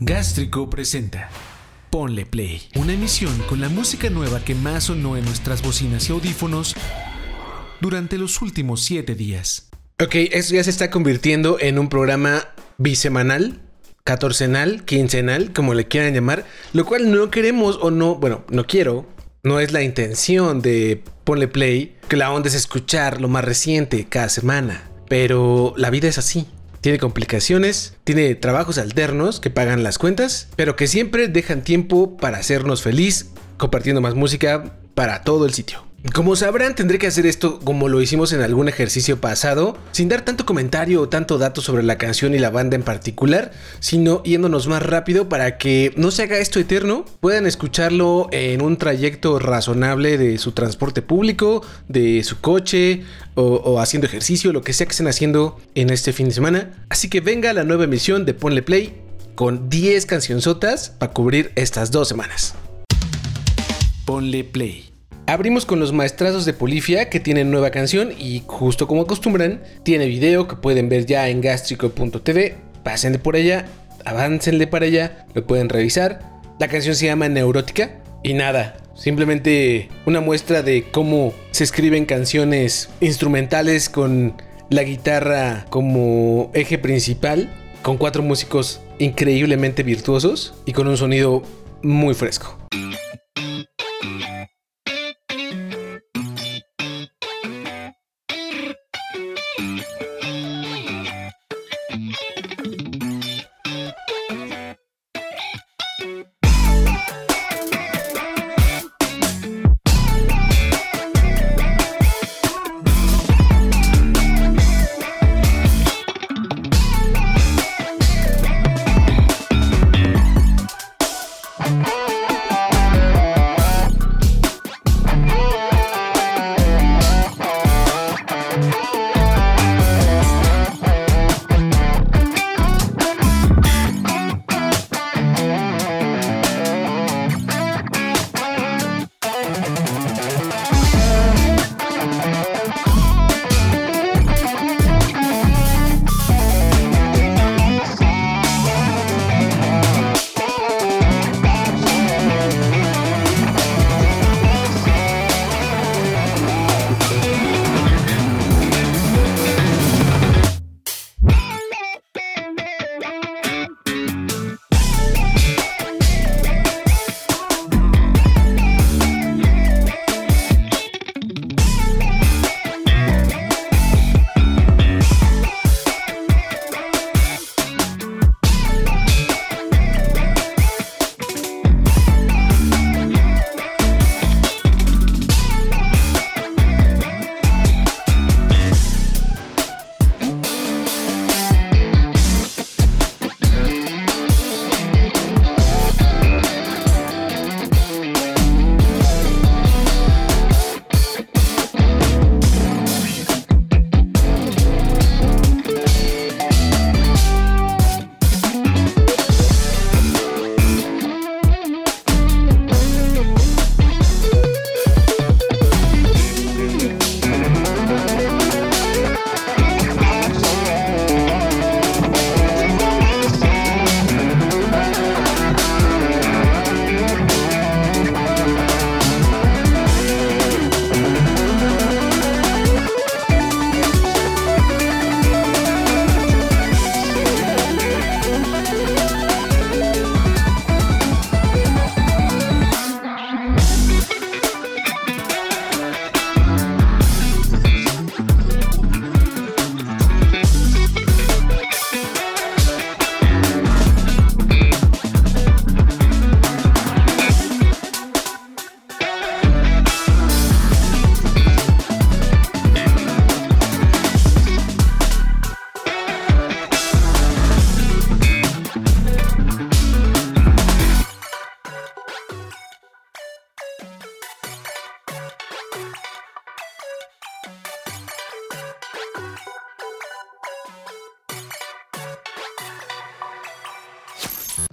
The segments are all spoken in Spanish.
Gástrico presenta Ponle Play, una emisión con la música nueva que más sonó en nuestras bocinas y audífonos durante los últimos siete días. Ok, esto ya se está convirtiendo en un programa bisemanal, catorcenal, quincenal, como le quieran llamar, lo cual no queremos o no, bueno, no quiero, no es la intención de Ponle Play, que la onda es escuchar lo más reciente cada semana, pero la vida es así. Tiene complicaciones, tiene trabajos alternos que pagan las cuentas, pero que siempre dejan tiempo para hacernos feliz compartiendo más música para todo el sitio. Como sabrán, tendré que hacer esto como lo hicimos en algún ejercicio pasado, sin dar tanto comentario o tanto dato sobre la canción y la banda en particular, sino yéndonos más rápido para que no se haga esto eterno, puedan escucharlo en un trayecto razonable de su transporte público, de su coche o, haciendo ejercicio, lo que sea que estén haciendo en este fin de semana. Así que venga la nueva emisión de Ponle Play con 10 cancionzotas para cubrir estas dos semanas. Ponle Play. Abrimos con los maestrazos de Polifia que tienen nueva canción y justo como acostumbran, tiene video que pueden ver ya en gastrico.tv. Pásenle por allá, aváncenle para allá, lo pueden revisar. La canción se llama Neurótica y nada, simplemente una muestra de cómo se escriben canciones instrumentales con la guitarra como eje principal, con cuatro músicos increíblemente virtuosos y con un sonido muy fresco.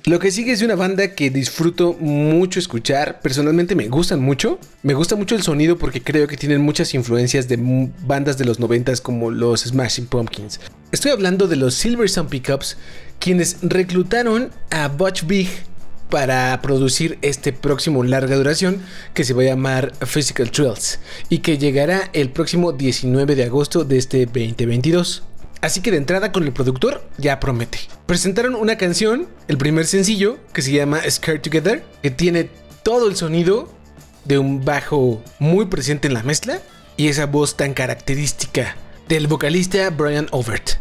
Lo que sigue es una banda que disfruto mucho escuchar. Personalmente me gustan mucho. Me gusta mucho el sonido porque creo que tienen muchas influencias de bandas de los 90 como los Smashing Pumpkins. Estoy hablando de los Silver Sun Pickups, quienes reclutaron a Butch Big para producir este próximo larga duración que se va a llamar Physical Thrills y que llegará el próximo 19 de agosto de este 2022. Así que de entrada con el productor ya promete. Presentaron una canción, el primer sencillo, que se llama Scared Together, que tiene todo el sonido de un bajo muy presente en la mezcla y esa voz tan característica del vocalista Brian Overt.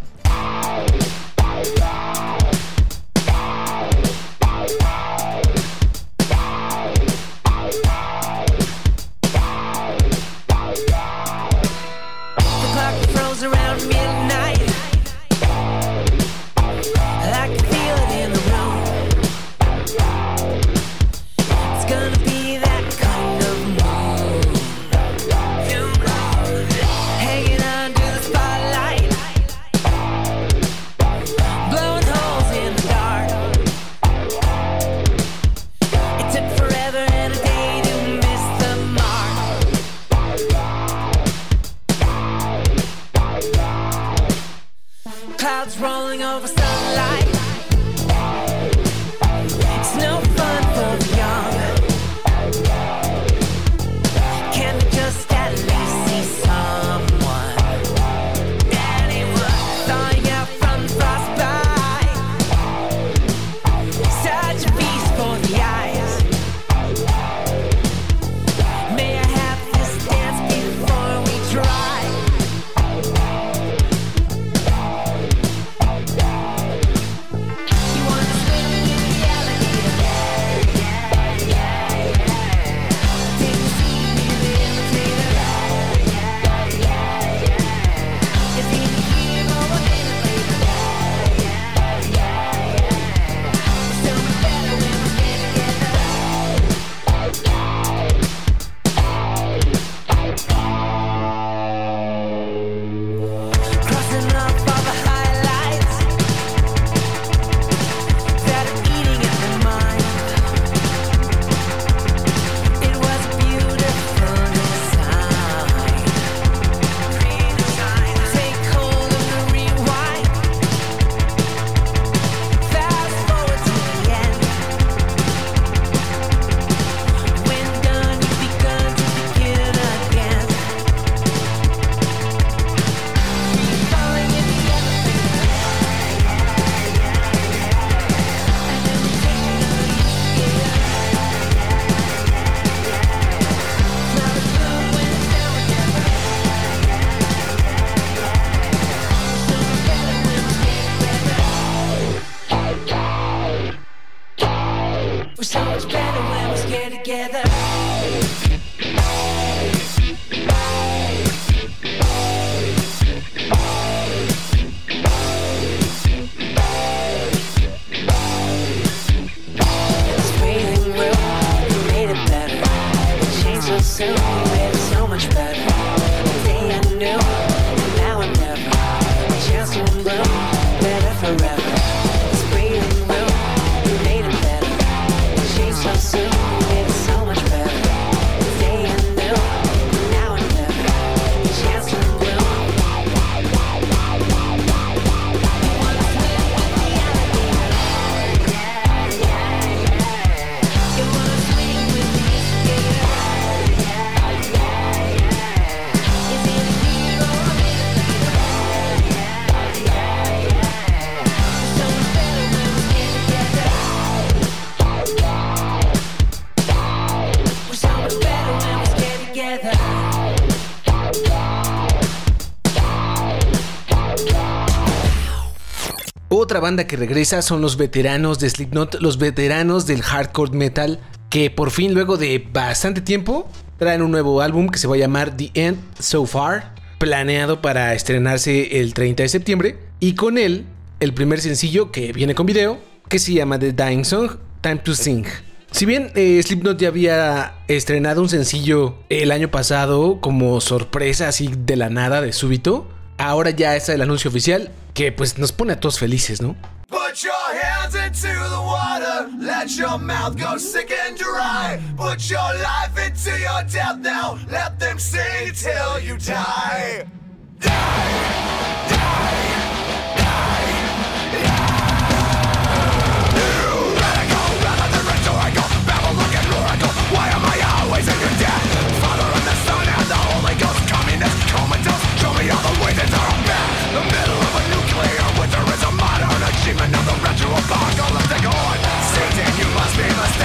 Banda que regresa son los veteranos de Slipknot, los veteranos del hardcore metal, que por fin luego de bastante tiempo traen un nuevo álbum que se va a llamar The End So Far, planeado para estrenarse el 30 de septiembre, y con él el primer sencillo que viene con video, que se llama The Dying Song, Time to Sing. Si bien eh, Slipknot ya había estrenado un sencillo el año pasado como sorpresa así de la nada, de súbito, ahora ya está el anuncio oficial que pues nos pone a todos felices, ¿no? Put your hands into the water, let your mouth go sick and dry. Put your life into your death now, let them sing till you die. Die, die, die. Demon of the ritual bark all of the gore Satan, you must be mistaken.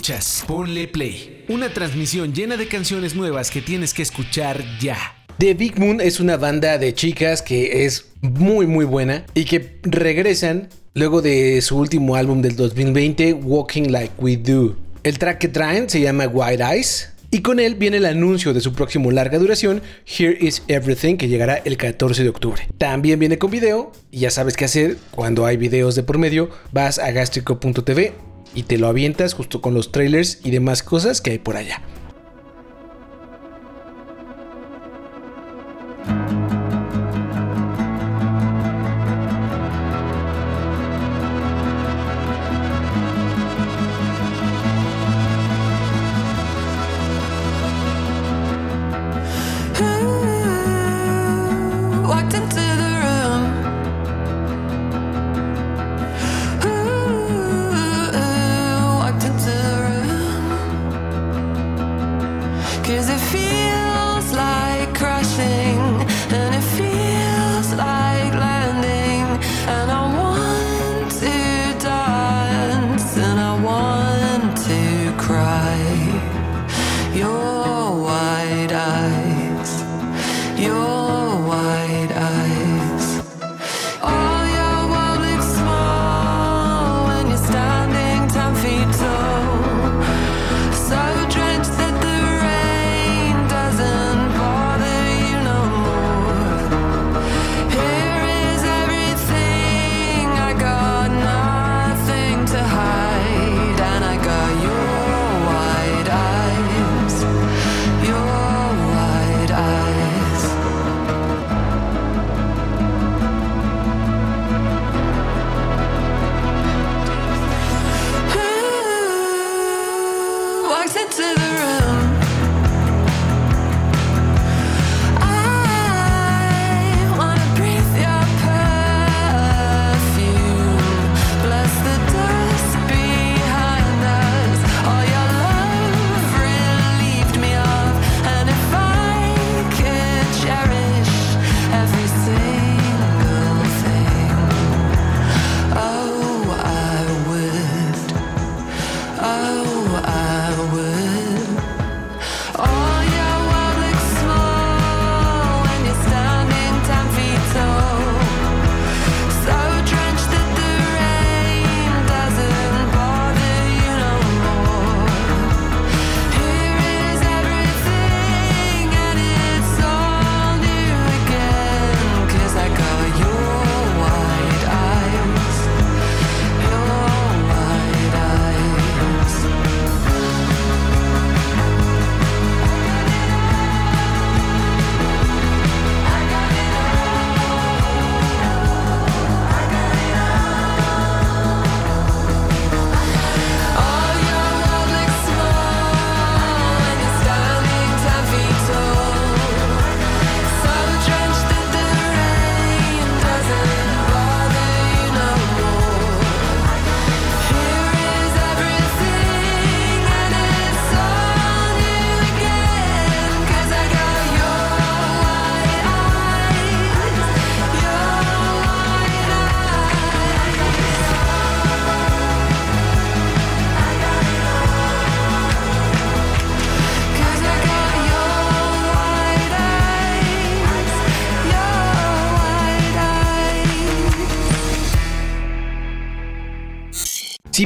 Escuchas, ponle play. Una transmisión llena de canciones nuevas que tienes que escuchar ya. The Big Moon es una banda de chicas que es muy muy buena y que regresan luego de su último álbum del 2020, Walking Like We Do. El track que traen se llama White Eyes y con él viene el anuncio de su próximo larga duración, Here Is Everything, que llegará el 14 de octubre. También viene con video y ya sabes qué hacer cuando hay videos de por medio, vas a gastrico.tv y te lo avientas justo con los trailers y demás cosas que hay por allá.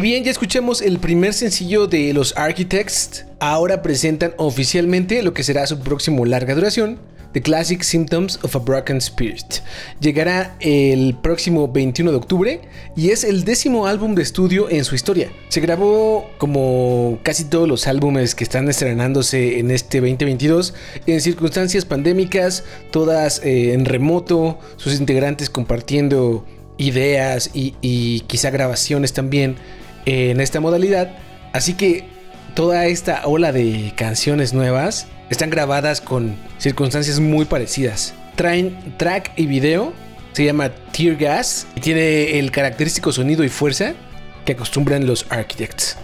bien ya escuchamos el primer sencillo de los Architects, ahora presentan oficialmente lo que será su próximo larga duración, The Classic Symptoms of a Broken Spirit. Llegará el próximo 21 de octubre y es el décimo álbum de estudio en su historia. Se grabó como casi todos los álbumes que están estrenándose en este 2022 en circunstancias pandémicas, todas eh, en remoto, sus integrantes compartiendo ideas y, y quizá grabaciones también en esta modalidad. Así que toda esta ola de canciones nuevas están grabadas con circunstancias muy parecidas. Traen track y video, se llama Tear Gas y tiene el característico sonido y fuerza que acostumbran los Architects.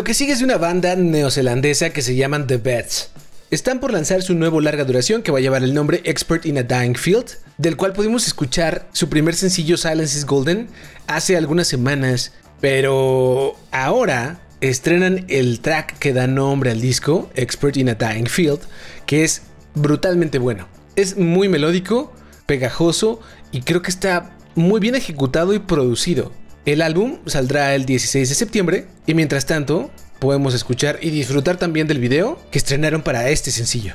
Lo que sigue es una banda neozelandesa que se llaman The Beds. Están por lanzar su nuevo larga duración que va a llevar el nombre Expert in a Dying Field, del cual pudimos escuchar su primer sencillo Silence is Golden hace algunas semanas, pero ahora estrenan el track que da nombre al disco, Expert in a Dying Field, que es brutalmente bueno. Es muy melódico, pegajoso y creo que está muy bien ejecutado y producido. El álbum saldrá el 16 de septiembre y mientras tanto podemos escuchar y disfrutar también del video que estrenaron para este sencillo.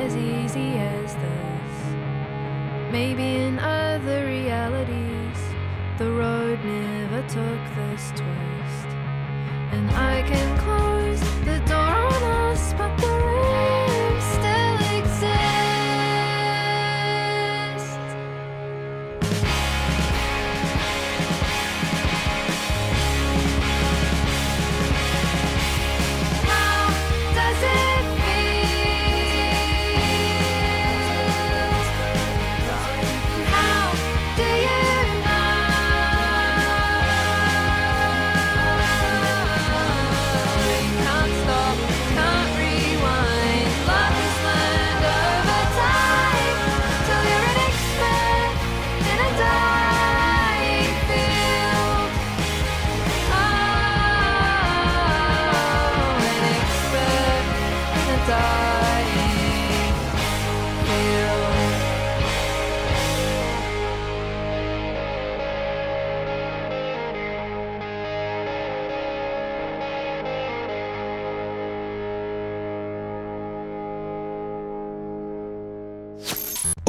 As easy as this? Maybe in other realities, the road never took this twist. And I can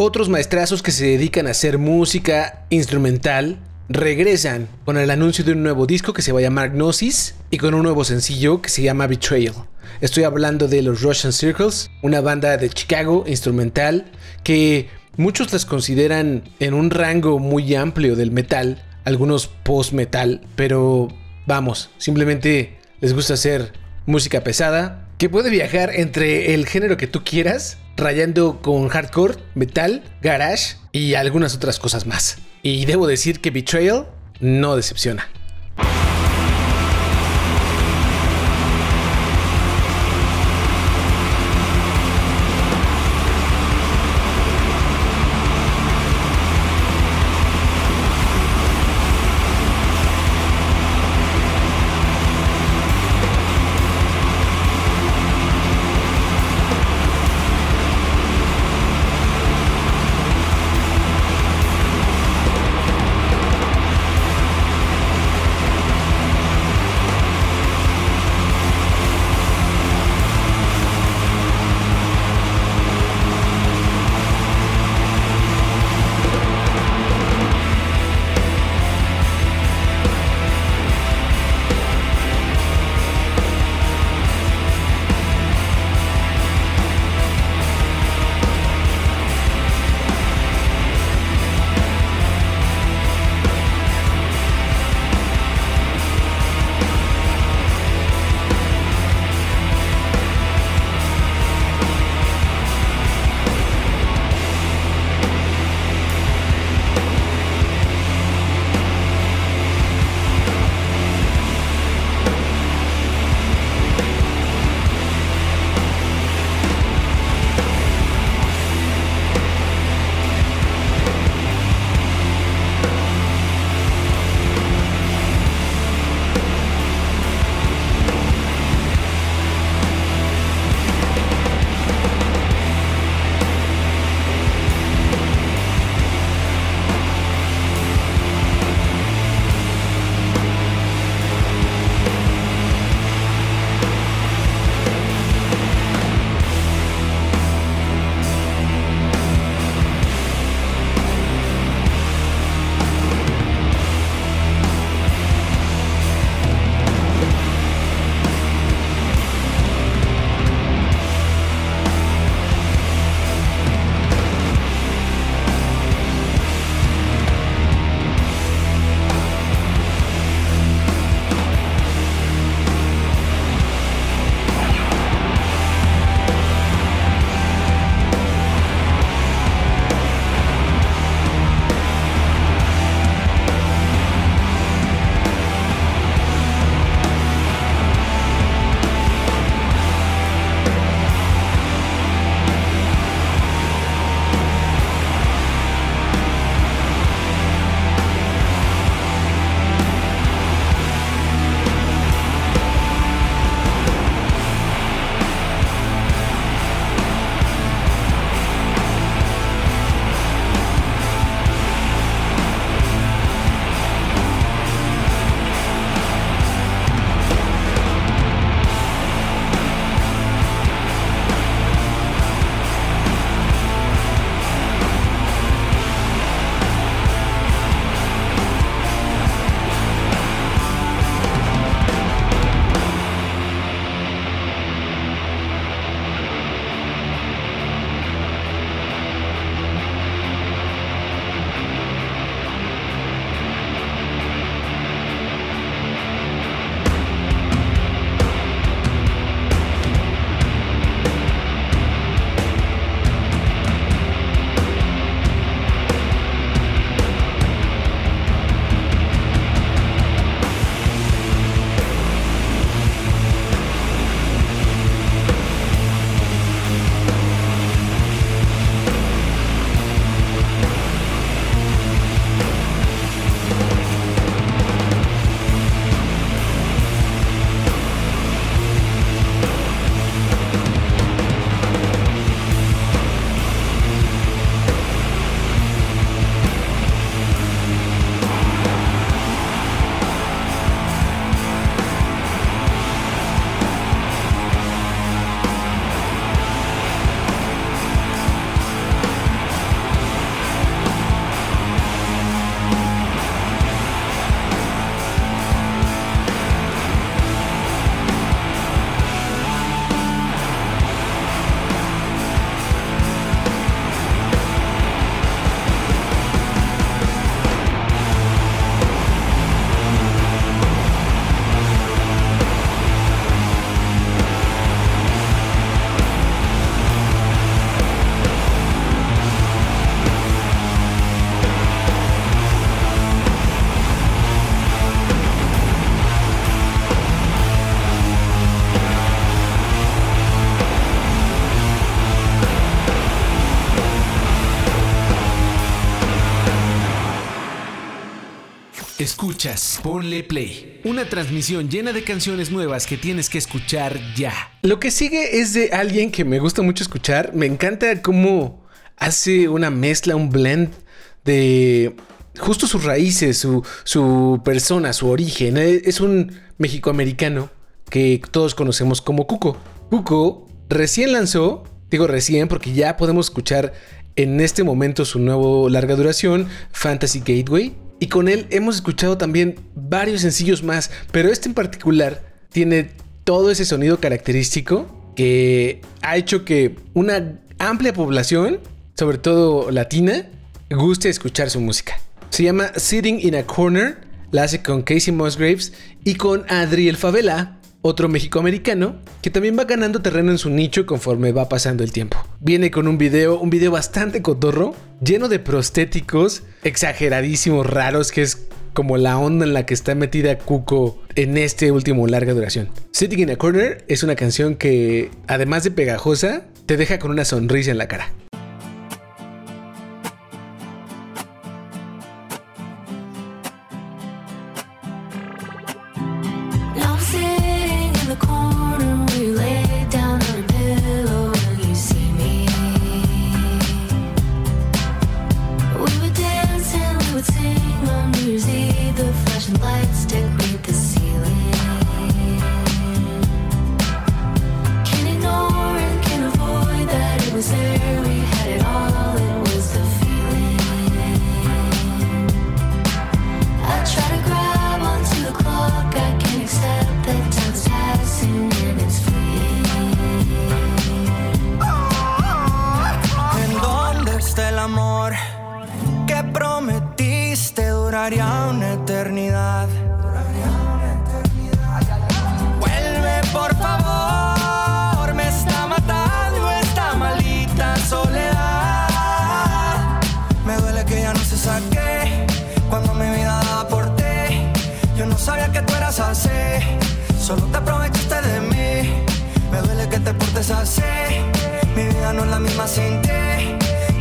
Otros maestrazos que se dedican a hacer música instrumental regresan con el anuncio de un nuevo disco que se va a llamar Gnosis y con un nuevo sencillo que se llama Betrayal. Estoy hablando de los Russian Circles, una banda de Chicago instrumental que muchos las consideran en un rango muy amplio del metal, algunos post-metal, pero vamos, simplemente les gusta hacer música pesada, que puede viajar entre el género que tú quieras, rayando con hardcore, metal, garage y algunas otras cosas más. Y debo decir que Betrayal no decepciona. Escuchas, ponle play. Una transmisión llena de canciones nuevas que tienes que escuchar ya. Lo que sigue es de alguien que me gusta mucho escuchar. Me encanta cómo hace una mezcla, un blend de justo sus raíces, su, su persona, su origen. Eh, Es un mexicoamericano que todos conocemos como Cuco. Cuco recién lanzó, digo recién porque ya podemos escuchar en este momento su nuevo larga duración, Fantasy Gateway. Y con él hemos escuchado también varios sencillos más, pero este en particular tiene todo ese sonido característico que ha hecho que una amplia población, sobre todo latina, guste escuchar su música. Se llama Sitting in a Corner, la hace con Casey Musgraves y con Adriel Favela, otro mexicoamericano que también va ganando terreno en su nicho conforme va pasando el tiempo. Viene con un video, un video bastante cotorro, lleno de prostéticos exageradísimos, raros, que es como la onda en la que está metida Cuco en este último larga duración. Sitting in a Corner es una canción que, además de pegajosa, te deja con una sonrisa en la cara.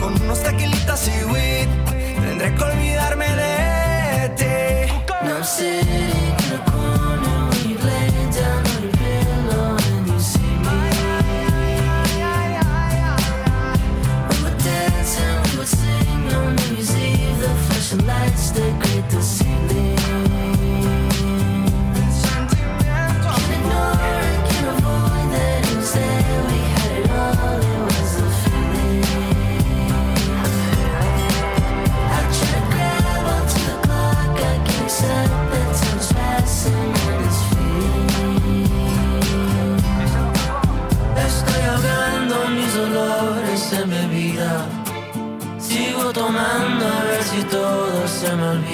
Con unos tequilitas y weed, tendré que olvidarme de ti. Now I'm todo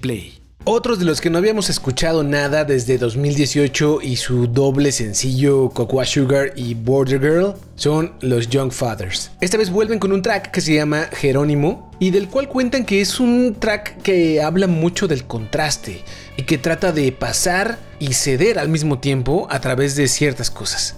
Play. Otros de los que no habíamos escuchado nada desde 2018 y su doble sencillo Cocoa Sugar y Border Girl son los Young Fathers. Esta vez vuelven con un track que se llama Jerónimo y del cual cuentan que es un track que habla mucho del contraste y que trata de pasar y ceder al mismo tiempo a través de ciertas cosas.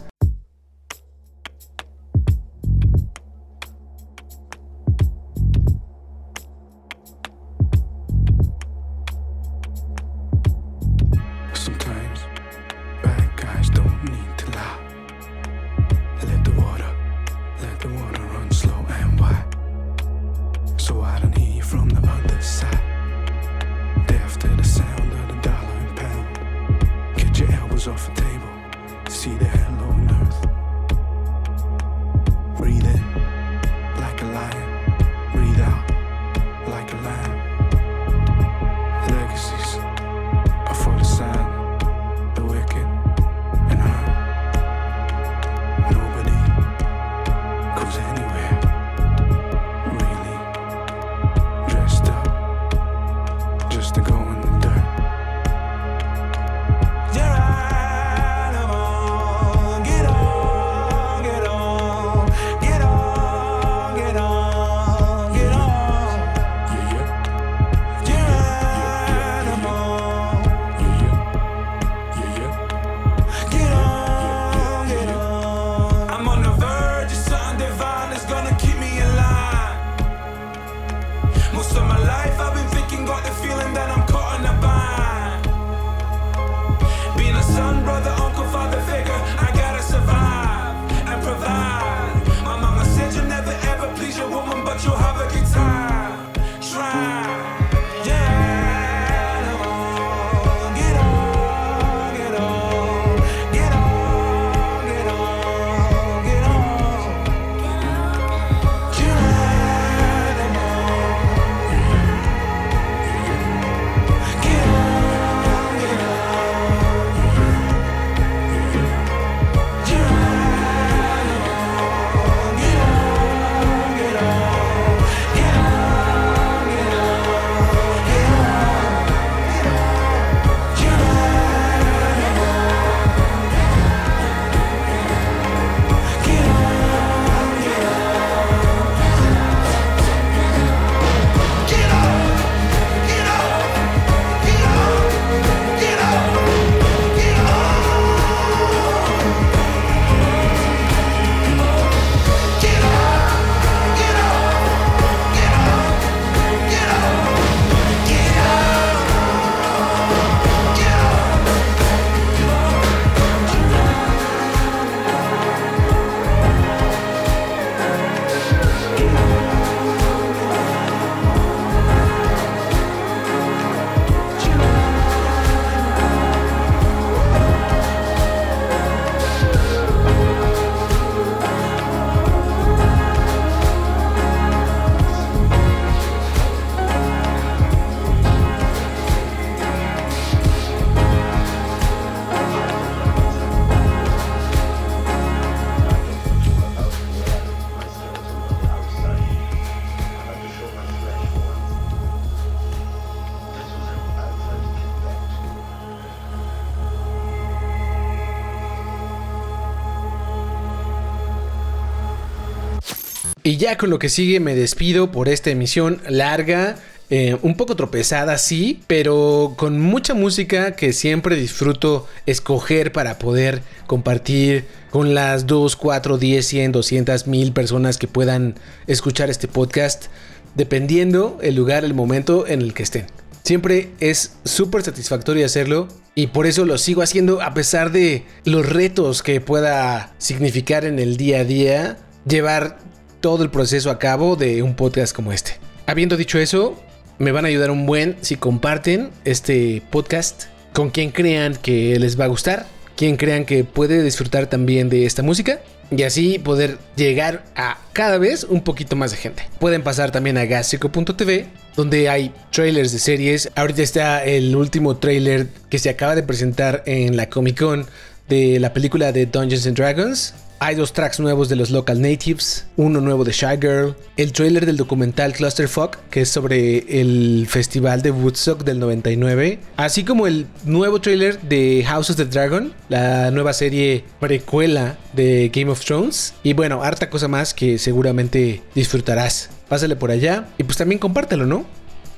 Ya con lo que sigue me despido por esta emisión larga. eh, un poco tropezada, sí, pero con mucha música que siempre disfruto escoger para poder compartir con las 2, 4, 10, 100, 200 mil personas que puedan escuchar este podcast, dependiendo el lugar, el momento en el que estén. Siempre es súper satisfactorio hacerlo y por eso lo sigo haciendo a pesar de los retos que pueda significar en el día a día llevar todo el proceso a cabo de un podcast como este. Habiendo dicho eso, me van a ayudar un buen si comparten este podcast con quien crean que les va a gustar, quien crean que puede disfrutar también de esta música y así poder llegar a cada vez un poquito más de gente. Pueden pasar también a gasico.tv donde hay trailers de series. Ahorita está el último trailer que se acaba de presentar en la Comic Con de la película de Dungeons and Dragons. Hay dos tracks nuevos de los Local Natives, uno nuevo de Shy Girl, el trailer del documental Clusterfuck, que es sobre el festival de Woodstock del 99, así como el nuevo trailer de House of the Dragon, la nueva serie precuela de Game of Thrones. Y bueno, harta cosa más que seguramente disfrutarás. Pásale por allá y pues también compártelo, ¿no?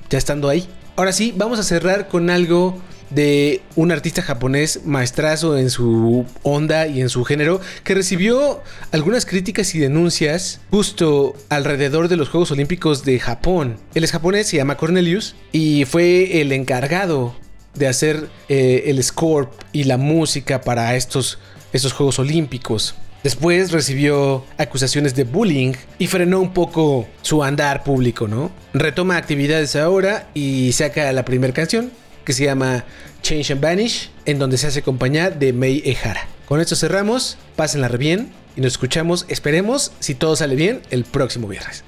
Ya estando ahí. Ahora sí, vamos a cerrar con algo de un artista japonés maestrazo en su onda y en su género que recibió algunas críticas y denuncias justo alrededor de los Juegos Olímpicos de Japón. Él es japonés, se llama Cornelius y fue el encargado de hacer eh, el score y la música para estos, estos Juegos Olímpicos. Después recibió acusaciones de bullying y frenó un poco su andar público, ¿no? Retoma actividades ahora y saca la primera canción que se llama Change and Vanish, en donde se hace acompañar de Mei Ehara. Con esto cerramos, pásenla re bien y nos escuchamos, esperemos, si todo sale bien, el próximo viernes.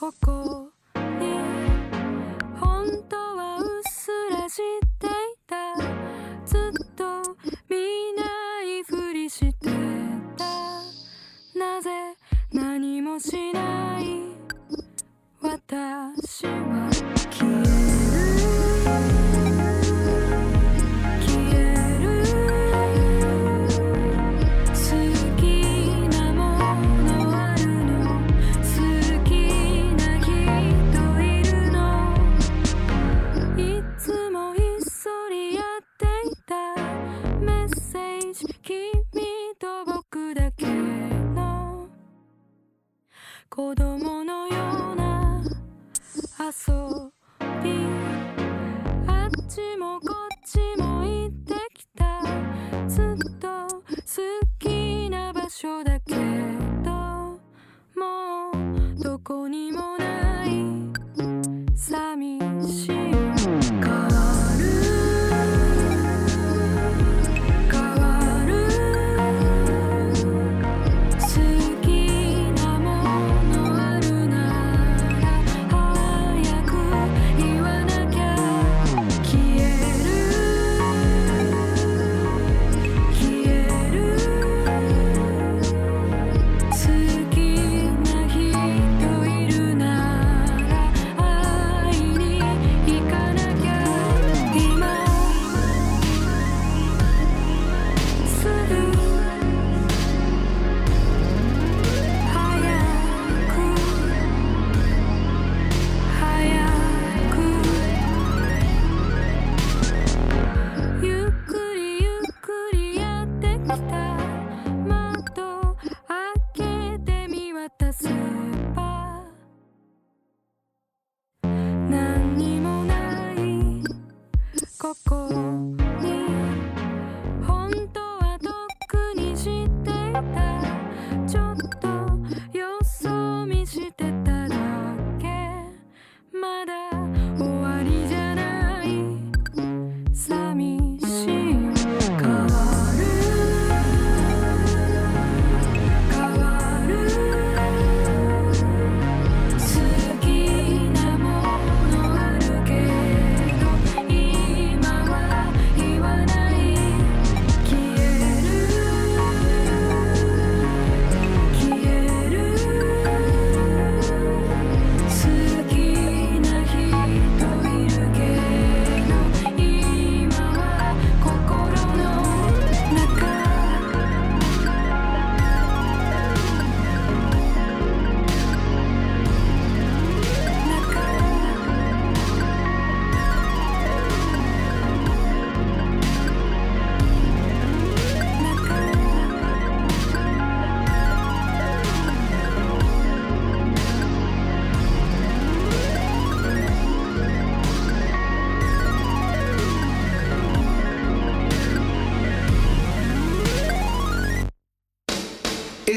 ゆっしていた。ずっと見ないふりしてた。なぜ何もしない。私は消える。子供のような遊び。あっちもこっちも行ってきた。ずっと好きな場所だけどもうどこにもない。